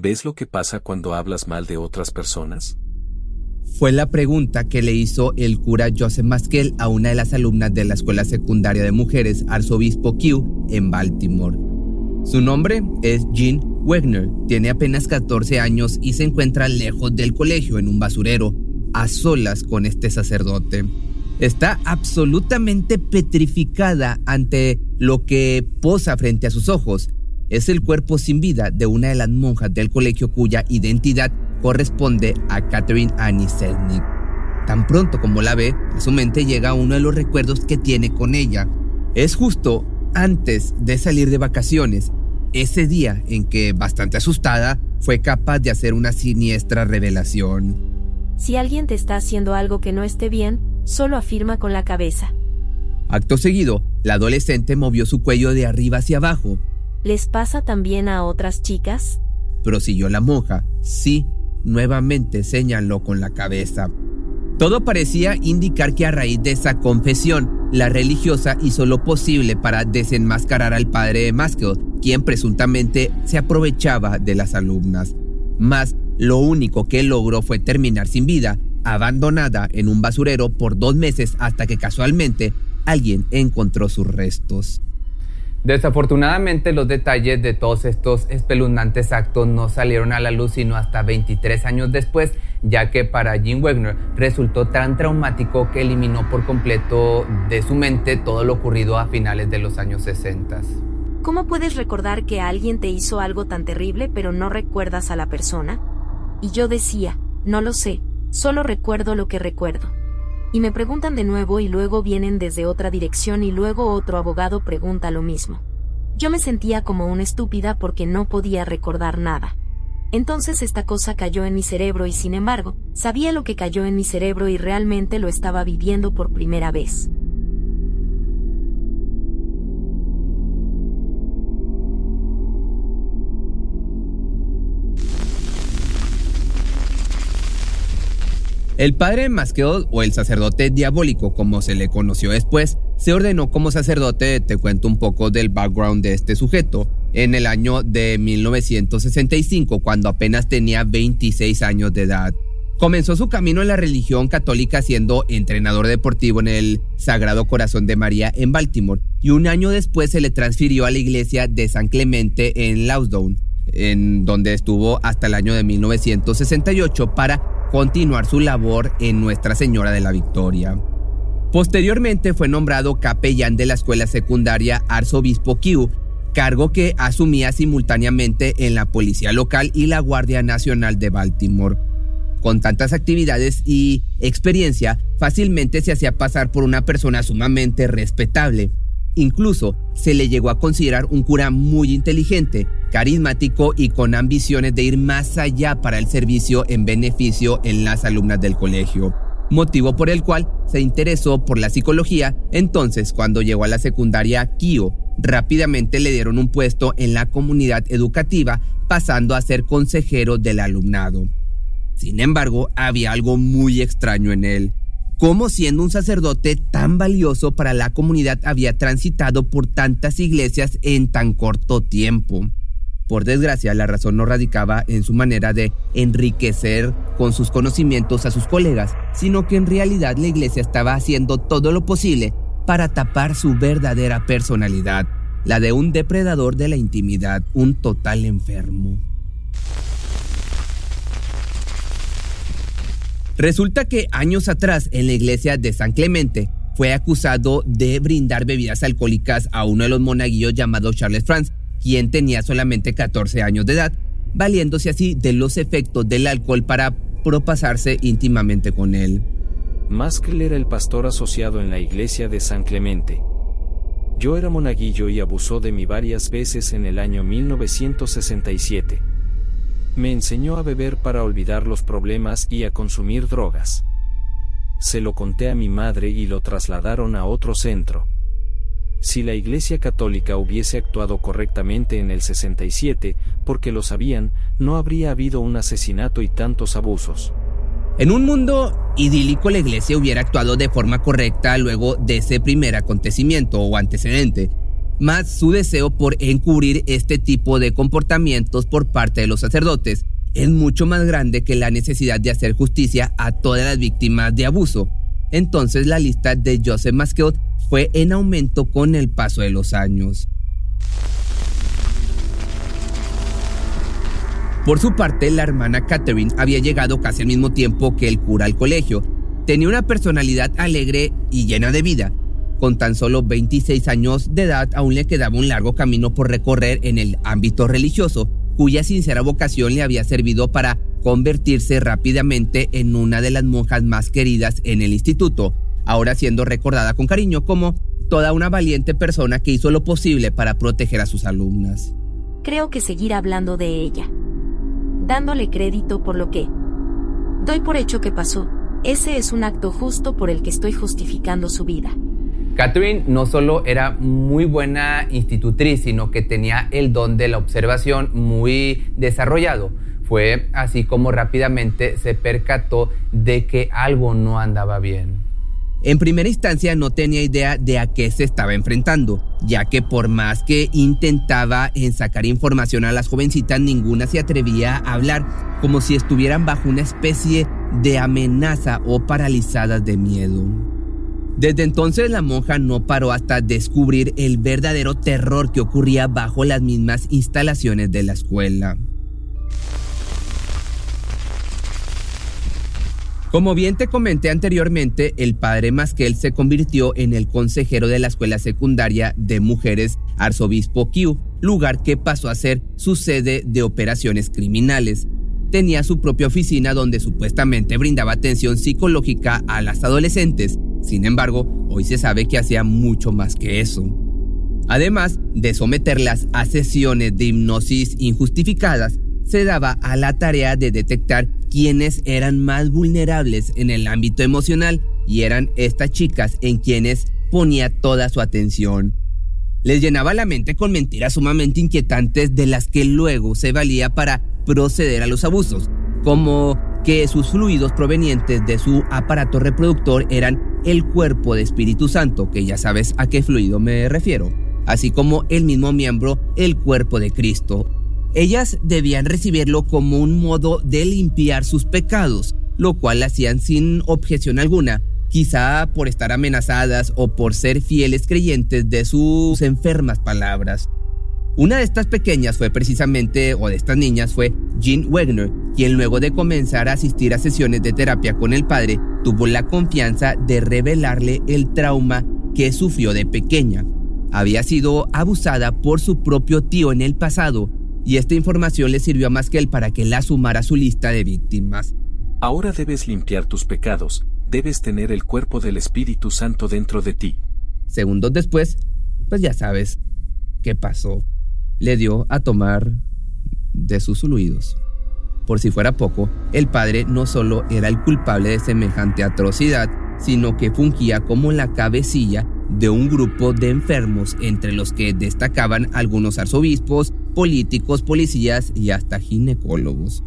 ¿Ves lo que pasa cuando hablas mal de otras personas? Fue la pregunta que le hizo el cura Joseph Maskell a una de las alumnas de la Escuela Secundaria de Mujeres Arzobispo Q en Baltimore. Su nombre es Jean Wegner, tiene apenas 14 años y se encuentra lejos del colegio en un basurero, a solas con este sacerdote. Está absolutamente petrificada ante lo que posa frente a sus ojos. Es el cuerpo sin vida de una de las monjas del colegio cuya identidad corresponde a Catherine Annie Selnick. Tan pronto como la ve, a su mente llega uno de los recuerdos que tiene con ella. Es justo antes de salir de vacaciones, ese día en que, bastante asustada, fue capaz de hacer una siniestra revelación. Si alguien te está haciendo algo que no esté bien, solo afirma con la cabeza. Acto seguido, la adolescente movió su cuello de arriba hacia abajo. ¿Les pasa también a otras chicas? Prosiguió la monja. Sí, nuevamente señaló con la cabeza. Todo parecía indicar que a raíz de esa confesión, la religiosa hizo lo posible para desenmascarar al padre de Maskell, quien presuntamente se aprovechaba de las alumnas. Mas lo único que logró fue terminar sin vida, abandonada en un basurero por dos meses hasta que casualmente alguien encontró sus restos. Desafortunadamente los detalles de todos estos espeluznantes actos no salieron a la luz sino hasta 23 años después, ya que para Jim Wegner resultó tan traumático que eliminó por completo de su mente todo lo ocurrido a finales de los años 60. ¿Cómo puedes recordar que alguien te hizo algo tan terrible pero no recuerdas a la persona? Y yo decía, no lo sé, solo recuerdo lo que recuerdo. Y me preguntan de nuevo y luego vienen desde otra dirección y luego otro abogado pregunta lo mismo. Yo me sentía como una estúpida porque no podía recordar nada. Entonces esta cosa cayó en mi cerebro y sin embargo, sabía lo que cayó en mi cerebro y realmente lo estaba viviendo por primera vez. El padre Masqueol, o el sacerdote diabólico como se le conoció después, se ordenó como sacerdote, te cuento un poco del background de este sujeto, en el año de 1965, cuando apenas tenía 26 años de edad. Comenzó su camino en la religión católica siendo entrenador deportivo en el Sagrado Corazón de María en Baltimore y un año después se le transfirió a la iglesia de San Clemente en Lausdown, en donde estuvo hasta el año de 1968 para continuar su labor en Nuestra Señora de la Victoria. Posteriormente fue nombrado capellán de la escuela secundaria Arzobispo Q, cargo que asumía simultáneamente en la Policía Local y la Guardia Nacional de Baltimore. Con tantas actividades y experiencia, fácilmente se hacía pasar por una persona sumamente respetable. Incluso se le llegó a considerar un cura muy inteligente, carismático y con ambiciones de ir más allá para el servicio en beneficio en las alumnas del colegio. Motivo por el cual se interesó por la psicología, entonces cuando llegó a la secundaria Kio, rápidamente le dieron un puesto en la comunidad educativa, pasando a ser consejero del alumnado. Sin embargo, había algo muy extraño en él cómo siendo un sacerdote tan valioso para la comunidad había transitado por tantas iglesias en tan corto tiempo. Por desgracia, la razón no radicaba en su manera de enriquecer con sus conocimientos a sus colegas, sino que en realidad la iglesia estaba haciendo todo lo posible para tapar su verdadera personalidad, la de un depredador de la intimidad, un total enfermo. Resulta que años atrás en la iglesia de San Clemente fue acusado de brindar bebidas alcohólicas a uno de los monaguillos llamado Charles France, quien tenía solamente 14 años de edad, valiéndose así de los efectos del alcohol para propasarse íntimamente con él. Maskell era el pastor asociado en la iglesia de San Clemente. Yo era monaguillo y abusó de mí varias veces en el año 1967. Me enseñó a beber para olvidar los problemas y a consumir drogas. Se lo conté a mi madre y lo trasladaron a otro centro. Si la Iglesia Católica hubiese actuado correctamente en el 67, porque lo sabían, no habría habido un asesinato y tantos abusos. En un mundo idílico la iglesia hubiera actuado de forma correcta luego de ese primer acontecimiento o antecedente, más su deseo por encubrir este tipo de comportamientos por parte de los sacerdotes es mucho más grande que la necesidad de hacer justicia a todas las víctimas de abuso. Entonces la lista de Joseph Mascot fue en aumento con el paso de los años. Por su parte, la hermana Catherine había llegado casi al mismo tiempo que el cura al colegio. Tenía una personalidad alegre y llena de vida. Con tan solo 26 años de edad aún le quedaba un largo camino por recorrer en el ámbito religioso, cuya sincera vocación le había servido para convertirse rápidamente en una de las monjas más queridas en el instituto, ahora siendo recordada con cariño como toda una valiente persona que hizo lo posible para proteger a sus alumnas. Creo que seguir hablando de ella, dándole crédito por lo que doy por hecho que pasó, ese es un acto justo por el que estoy justificando su vida. Catherine no solo era muy buena institutriz, sino que tenía el don de la observación muy desarrollado. Fue así como rápidamente se percató de que algo no andaba bien. En primera instancia no tenía idea de a qué se estaba enfrentando, ya que por más que intentaba en sacar información a las jovencitas, ninguna se atrevía a hablar, como si estuvieran bajo una especie de amenaza o paralizadas de miedo. Desde entonces la monja no paró hasta descubrir el verdadero terror que ocurría bajo las mismas instalaciones de la escuela. Como bien te comenté anteriormente, el padre Masquel se convirtió en el consejero de la escuela secundaria de mujeres Arzobispo Q, lugar que pasó a ser su sede de operaciones criminales. Tenía su propia oficina donde supuestamente brindaba atención psicológica a las adolescentes sin embargo, hoy se sabe que hacía mucho más que eso. Además de someterlas a sesiones de hipnosis injustificadas, se daba a la tarea de detectar quiénes eran más vulnerables en el ámbito emocional y eran estas chicas en quienes ponía toda su atención. Les llenaba la mente con mentiras sumamente inquietantes de las que luego se valía para proceder a los abusos, como que sus fluidos provenientes de su aparato reproductor eran el cuerpo de Espíritu Santo, que ya sabes a qué fluido me refiero, así como el mismo miembro, el cuerpo de Cristo. Ellas debían recibirlo como un modo de limpiar sus pecados, lo cual hacían sin objeción alguna, quizá por estar amenazadas o por ser fieles creyentes de sus enfermas palabras. Una de estas pequeñas fue precisamente, o de estas niñas, fue Jean Wegner, quien luego de comenzar a asistir a sesiones de terapia con el padre, tuvo la confianza de revelarle el trauma que sufrió de pequeña. Había sido abusada por su propio tío en el pasado, y esta información le sirvió a Masquel para que la sumara a su lista de víctimas. Ahora debes limpiar tus pecados, debes tener el cuerpo del Espíritu Santo dentro de ti. Segundos después, pues ya sabes qué pasó le dio a tomar de sus fluidos. Por si fuera poco, el padre no solo era el culpable de semejante atrocidad, sino que fungía como la cabecilla de un grupo de enfermos entre los que destacaban algunos arzobispos, políticos, policías y hasta ginecólogos.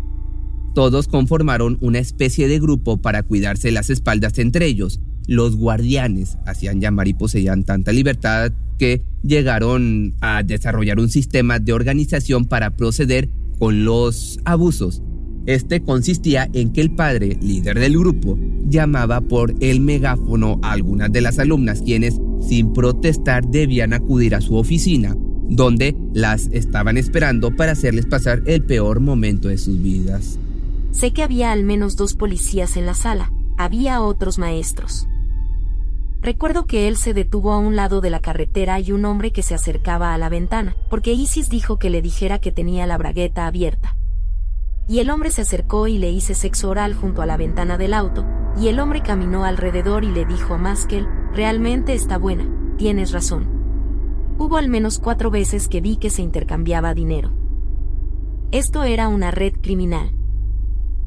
Todos conformaron una especie de grupo para cuidarse las espaldas entre ellos. Los guardianes hacían llamar y poseían tanta libertad que llegaron a desarrollar un sistema de organización para proceder con los abusos. Este consistía en que el padre, líder del grupo, llamaba por el megáfono a algunas de las alumnas quienes, sin protestar, debían acudir a su oficina, donde las estaban esperando para hacerles pasar el peor momento de sus vidas. Sé que había al menos dos policías en la sala, había otros maestros. Recuerdo que él se detuvo a un lado de la carretera y un hombre que se acercaba a la ventana, porque Isis dijo que le dijera que tenía la bragueta abierta. Y el hombre se acercó y le hice sexo oral junto a la ventana del auto, y el hombre caminó alrededor y le dijo a Maskel, realmente está buena, tienes razón. Hubo al menos cuatro veces que vi que se intercambiaba dinero. Esto era una red criminal.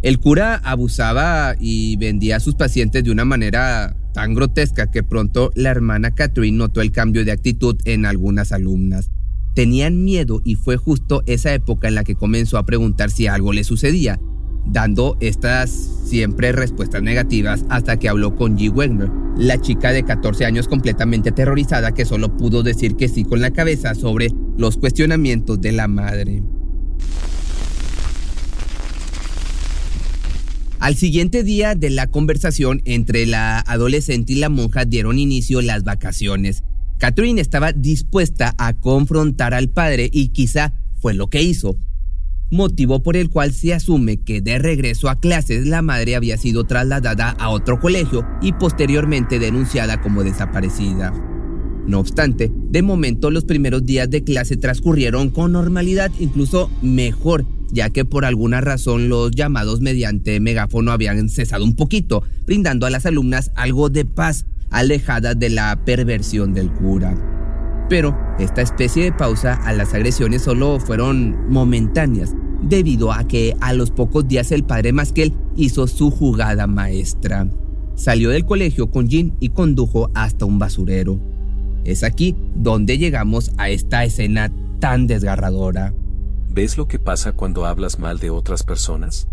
El cura abusaba y vendía a sus pacientes de una manera tan grotesca que pronto la hermana Catherine notó el cambio de actitud en algunas alumnas. Tenían miedo y fue justo esa época en la que comenzó a preguntar si algo le sucedía, dando estas siempre respuestas negativas hasta que habló con G. Wagner, la chica de 14 años completamente aterrorizada que solo pudo decir que sí con la cabeza sobre los cuestionamientos de la madre. Al siguiente día de la conversación entre la adolescente y la monja dieron inicio las vacaciones. Catherine estaba dispuesta a confrontar al padre y quizá fue lo que hizo. Motivo por el cual se asume que de regreso a clases la madre había sido trasladada a otro colegio y posteriormente denunciada como desaparecida. No obstante, de momento los primeros días de clase transcurrieron con normalidad, incluso mejor ya que por alguna razón los llamados mediante megáfono habían cesado un poquito, brindando a las alumnas algo de paz, alejada de la perversión del cura. Pero esta especie de pausa a las agresiones solo fueron momentáneas, debido a que a los pocos días el padre Masquel hizo su jugada maestra. Salió del colegio con Jean y condujo hasta un basurero. Es aquí donde llegamos a esta escena tan desgarradora. ¿Ves lo que pasa cuando hablas mal de otras personas?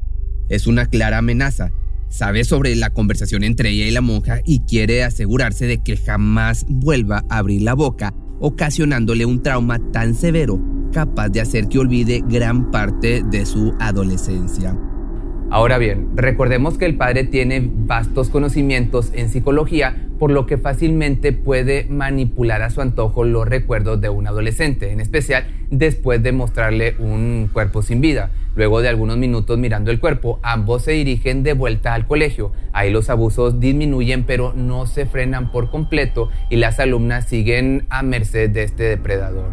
Es una clara amenaza. Sabe sobre la conversación entre ella y la monja y quiere asegurarse de que jamás vuelva a abrir la boca, ocasionándole un trauma tan severo capaz de hacer que olvide gran parte de su adolescencia. Ahora bien, recordemos que el padre tiene vastos conocimientos en psicología, por lo que fácilmente puede manipular a su antojo los recuerdos de un adolescente, en especial después de mostrarle un cuerpo sin vida. Luego de algunos minutos mirando el cuerpo, ambos se dirigen de vuelta al colegio. Ahí los abusos disminuyen pero no se frenan por completo y las alumnas siguen a merced de este depredador.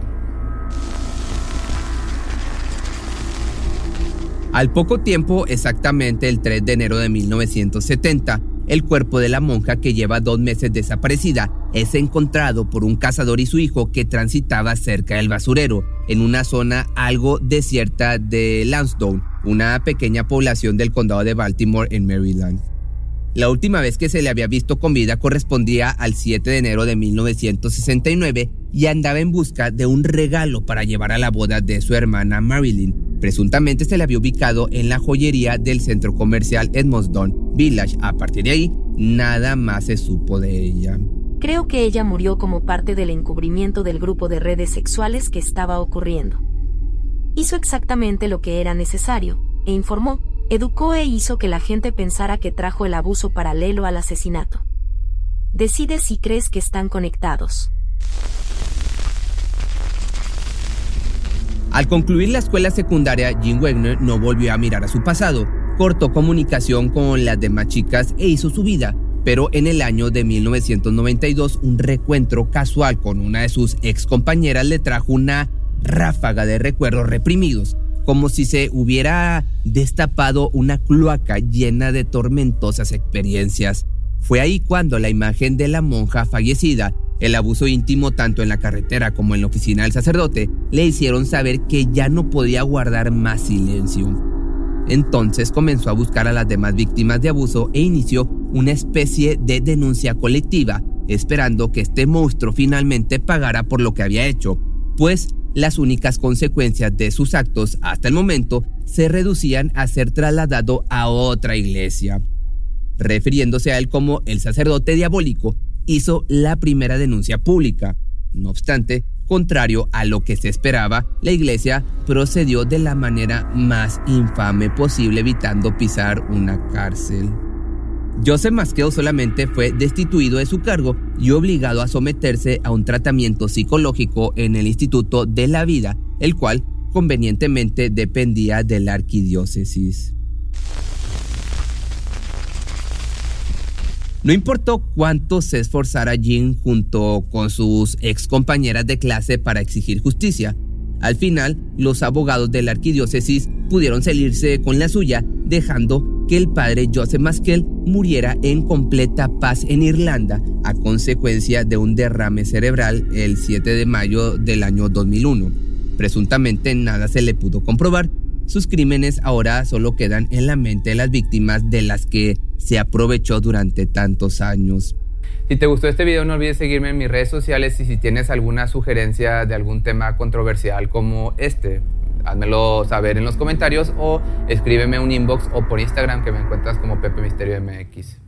Al poco tiempo, exactamente el 3 de enero de 1970, el cuerpo de la monja que lleva dos meses desaparecida es encontrado por un cazador y su hijo que transitaba cerca del basurero, en una zona algo desierta de Lansdowne, una pequeña población del condado de Baltimore en Maryland. La última vez que se le había visto con vida correspondía al 7 de enero de 1969 y andaba en busca de un regalo para llevar a la boda de su hermana Marilyn. Presuntamente se le había ubicado en la joyería del centro comercial Edmonton Village. A partir de ahí, nada más se supo de ella. Creo que ella murió como parte del encubrimiento del grupo de redes sexuales que estaba ocurriendo. Hizo exactamente lo que era necesario, e informó, educó e hizo que la gente pensara que trajo el abuso paralelo al asesinato. Decide si crees que están conectados. Al concluir la escuela secundaria, Jim Wagner no volvió a mirar a su pasado, cortó comunicación con las demás chicas e hizo su vida, pero en el año de 1992 un recuentro casual con una de sus ex compañeras le trajo una ráfaga de recuerdos reprimidos como si se hubiera destapado una cloaca llena de tormentosas experiencias. Fue ahí cuando la imagen de la monja fallecida, el abuso íntimo tanto en la carretera como en la oficina del sacerdote, le hicieron saber que ya no podía guardar más silencio. Entonces comenzó a buscar a las demás víctimas de abuso e inició una especie de denuncia colectiva, esperando que este monstruo finalmente pagara por lo que había hecho, pues las únicas consecuencias de sus actos hasta el momento se reducían a ser trasladado a otra iglesia. Refiriéndose a él como el sacerdote diabólico, hizo la primera denuncia pública. No obstante, contrario a lo que se esperaba, la iglesia procedió de la manera más infame posible evitando pisar una cárcel. Joseph Maskell solamente fue destituido de su cargo y obligado a someterse a un tratamiento psicológico en el Instituto de la Vida, el cual convenientemente dependía de la arquidiócesis. No importó cuánto se esforzara Jean junto con sus ex compañeras de clase para exigir justicia, al final los abogados de la arquidiócesis pudieron salirse con la suya, dejando que el padre Joseph Maskell muriera en completa paz en Irlanda a consecuencia de un derrame cerebral el 7 de mayo del año 2001. Presuntamente nada se le pudo comprobar, sus crímenes ahora solo quedan en la mente de las víctimas de las que se aprovechó durante tantos años. Si te gustó este video no olvides seguirme en mis redes sociales y si tienes alguna sugerencia de algún tema controversial como este, házmelo saber en los comentarios o escríbeme un inbox o por Instagram que me encuentras como Pepe Misterio MX.